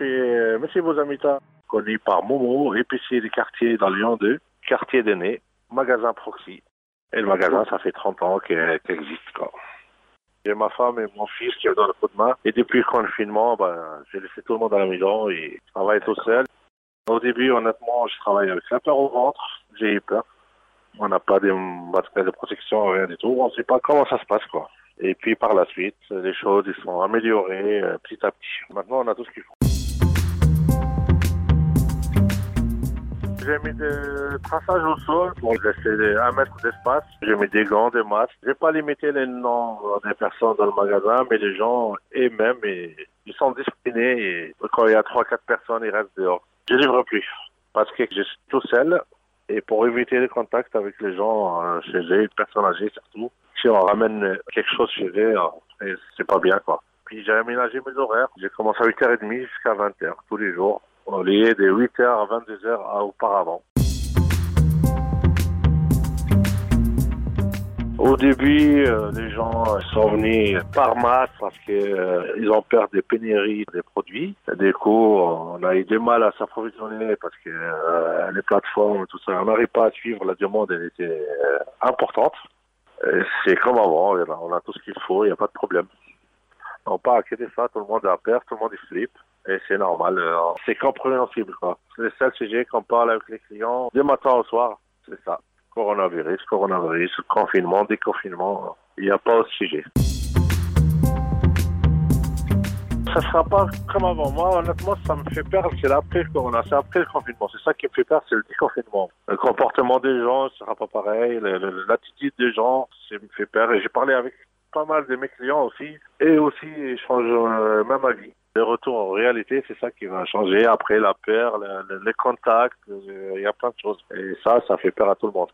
Merci vos amis. Connu par Momo, épicier du quartier dans Lyon 2, quartier d'aînés, magasin Proxy. Et le magasin, ça fait 30 ans qu'il existe. J'ai ma femme et mon fils qui est dans le coup de main. Et depuis le confinement, ben, j'ai laissé tout le monde à la maison et je travaille tout seul. Au début, honnêtement, je travaille avec la peur au ventre. J'ai eu peur. On n'a pas de matériel de protection, rien du tout. On ne sait pas comment ça se passe, quoi. Et puis par la suite, les choses ils sont améliorées euh, petit à petit. Maintenant, on a tout ce qu'il faut. J'ai mis des traçages au sol pour laisser un mètre d'espace. J'ai mis des gants, des masques. J'ai pas limité les noms des personnes dans le magasin, mais les gens eux-mêmes, ils sont disciplinés et quand il y a trois, quatre personnes, ils restent dehors. Je livre plus parce que je suis tout seul et pour éviter les contacts avec les gens euh, chez eux, personnes âgées surtout. Si on ramène quelque chose chez eux, c'est pas bien quoi. Puis j'ai aménagé mes horaires. J'ai commencé à 8h30 jusqu'à 20h tous les jours au lieu de 8h à 22h auparavant. Au début, euh, les gens sont venus par masse parce qu'ils euh, ont peur des pénuries des produits. Du coup, on a eu du mal à s'approvisionner parce que euh, les plateformes, tout ça, on n'arrive pas à suivre. La demande elle était importante. C'est comme avant, on a tout ce qu'il faut, il n'y a pas de problème. On pas inquiéter ça, tout le monde a peur, tout le monde est flip. Et c'est normal, c'est compréhensible quoi. C'est le seul sujet qu'on parle avec les clients du matin au soir, c'est ça. Coronavirus, coronavirus, confinement, déconfinement, il n'y a pas autre sujet. Ça sera pas comme avant. Moi, honnêtement, ça me fait peur, c'est après le corona, c'est après le confinement. C'est ça qui me fait peur, c'est le déconfinement. Le comportement des gens ne sera pas pareil, l'attitude des gens, ça me fait peur. Et j'ai parlé avec pas mal de mes clients aussi, et aussi, ils changent euh, même avis. Le retour en réalité, c'est ça qui va changer. Après la peur, les contacts, euh, il y a plein de choses. Et ça, ça fait peur à tout le monde.